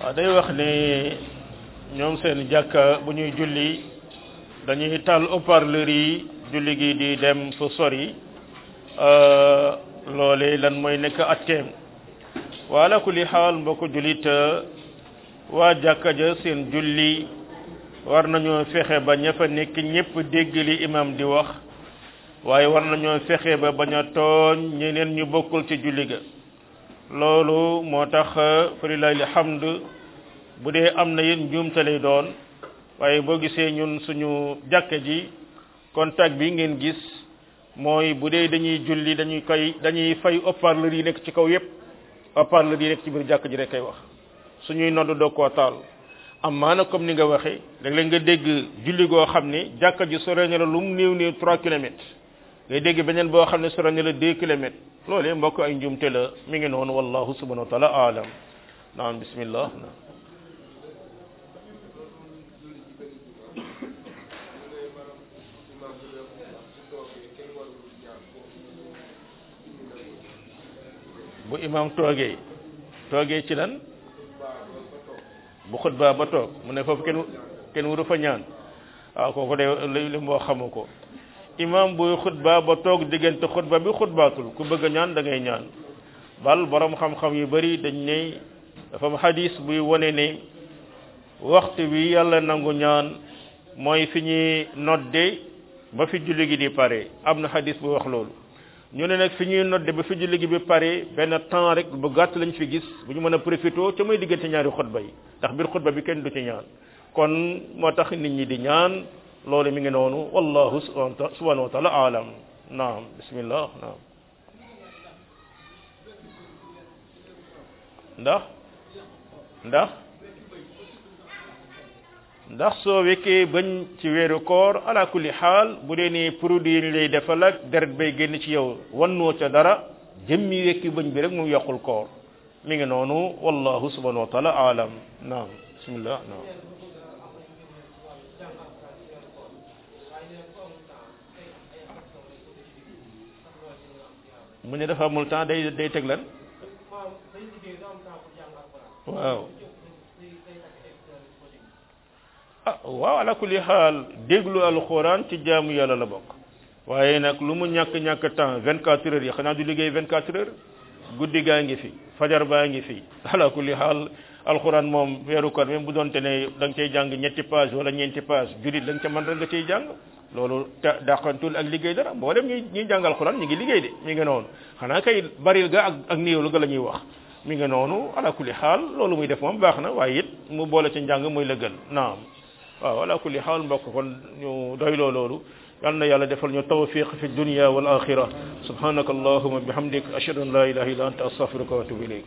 waaw day wax ne ñoom seen jàkka bu ñuy julli dañuy taal haut-parleur yi julli gi di dem fu sori loolee lan mooy nekk atteem waala kulli xaal mbokk jullit waa jàkka ja seen julli war nañoo fexe ba ña fa nekk ñépp dégg li imam di wax waaye war nañoo fexe ba bañ a tooñ ñeneen ñu bokkul ci julli ga loolu moo tax falilahi alhamd bu dee am na yéen njuumte lay doon waaye boo gisee ñun suñu jàkka ji contact bi ngeen gis mooy bu dee dañuy julli dañuy koy dañuy fay haut-parleur yi nekk ci kaw yépp haut-parleur yi nekk ci biir jàkka ji rek kay wax suñuy nodd doo koo taal amaa nag comme ni nga waxee léeg-léeg nga dégg julli goo xam ne jàkka ji sore na la lu mu néew néew trois kilomètres ngay dégg beneen boo xam ne sore na la deux kilomètres loolee mbokk ay njumte la mi ngi noonu wallahu subhanahu wa taala alam naam bismillah bu imam toogee toogee ci lan bu xutba ba toog mu ne foofu kenn kenn waru fa ñaan waaw kooku de li li moo xamu ko imam buy xutba ba toog diggante xutba bi xutbaatul ku bëgg a ñaan da ngay ñaan bal borom xam-xam yu bari dañ ne dafa am hadis buy wone ne waxtu wi yàlla nangu ñaan mooy fi ñuy nodde ba fi julli gi di pare am na hadis bu wax loolu ñu ne nag fi ñuy nodde ba fi julli gi bi pare benn temps rek bu gàtt lañ fi gis bu ñu mën a profité ca muy diggante ñaari xutba yi ndax biir xutba bi kenn du ci ñaan kon moo tax nit ñi di ñaan loolu mi ngi noonu wallahu subhanahu wa taala alam naam bismillah naam ndax ndax ndax soo wekkee bañ ci weeru koor ala kulli xaal bu dee ne produit yi lay defal ak deret bay génn ci yow wannoo ca dara jëmmi wekki bañ bi rek moom yàqul koor mi ngi noonu wallahu subhanahu wa taala alam naam bismillah naam mu ne dafa amul temps day day teg lan waaw ah waaw ala kulli xaal déglu alxuraan ci jaamu yàlla la bokk waaye nag lu mu ñàkk ñàkk temps vingt quatre heures yi xanaa du liggéey vingt quatre heures guddi gaa ngi fi fajar baa ngi fi ala kulli xaal alxuraan moom weeru koor même bu doonte ne da nga cay jàng ñetti page wala ñeenti page julit la nga ca mën rek nga ciy jàng loolu ta dàqantul ak liggéey dara mboolem ñi ñuy jàng alxuraan ñu ngi liggéey de mi ngi noonu xanaa kay baril ga ak ak néewlu ga la ñuy wax mi ngi noonu ala kulli xaal loolu muy def moom baax na waaye it mu boole ci njàng mooy la gën naam waaw ala kulli xaal mbokk kon ñu doyloo loolu yal na yàlla defal ñu tawfiq fi dunya wal axira subhanaka allahuma bihamdik ashhadu an la ilaha illa anta astaghfiruka wa atubu ilayk